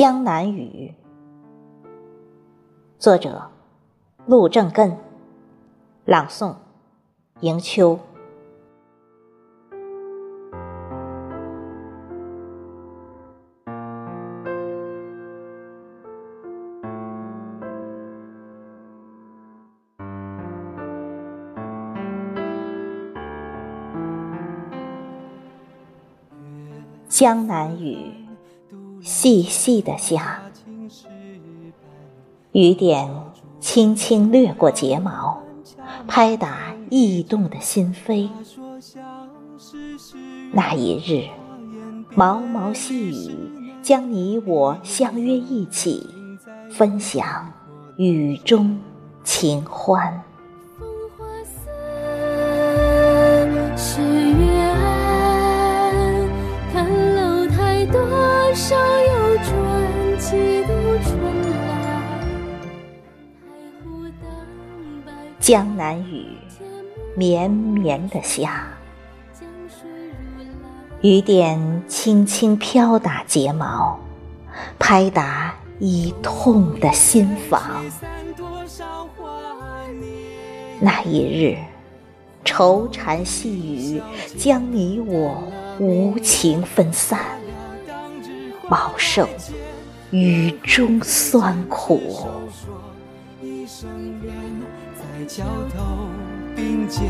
江南雨，作者陆正根，朗诵迎秋。江南雨，细细的下，雨点轻轻掠过睫毛，拍打异动的心扉。那一日，毛毛细雨将你我相约一起，分享雨中情欢。江南雨，绵绵的下，雨点轻轻飘打睫毛，拍打已痛的心房。那一日，愁缠细雨将你我无情分散，饱受雨中酸苦。在桥头并肩，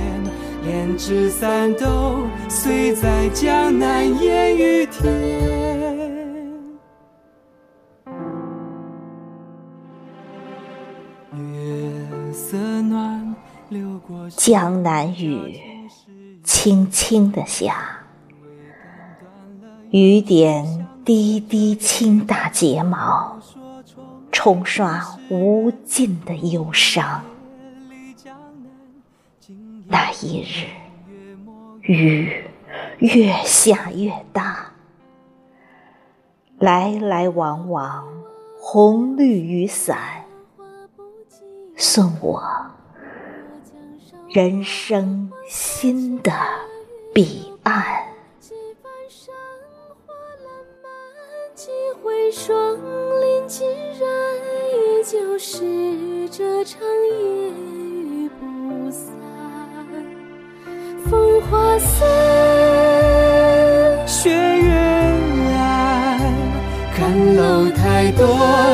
连枝三斗，碎在江南烟雨天。江南雨，轻轻的下，雨点滴滴轻打睫毛，冲刷无尽的忧伤。那一日，雨越下越大，来来往往，红绿雨伞，送我人生新的彼岸。几回霜林尽染，就是这场烟。花散，雪月暗，看楼台多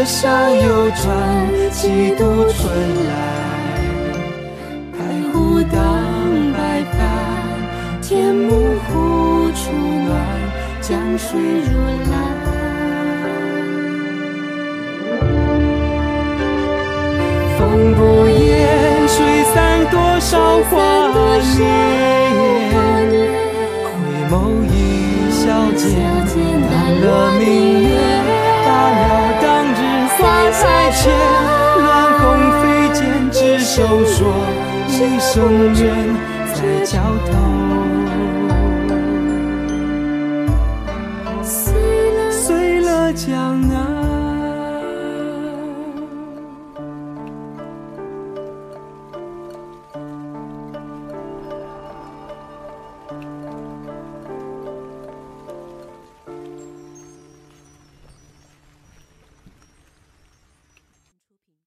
少游船，几度春来。太湖荡白帆，天幕忽处暖，江水如蓝。多少华年。淡了明月，罢了当日花彩前，乱红飞溅，执手说一生缘，在桥头。碎了，碎了江南。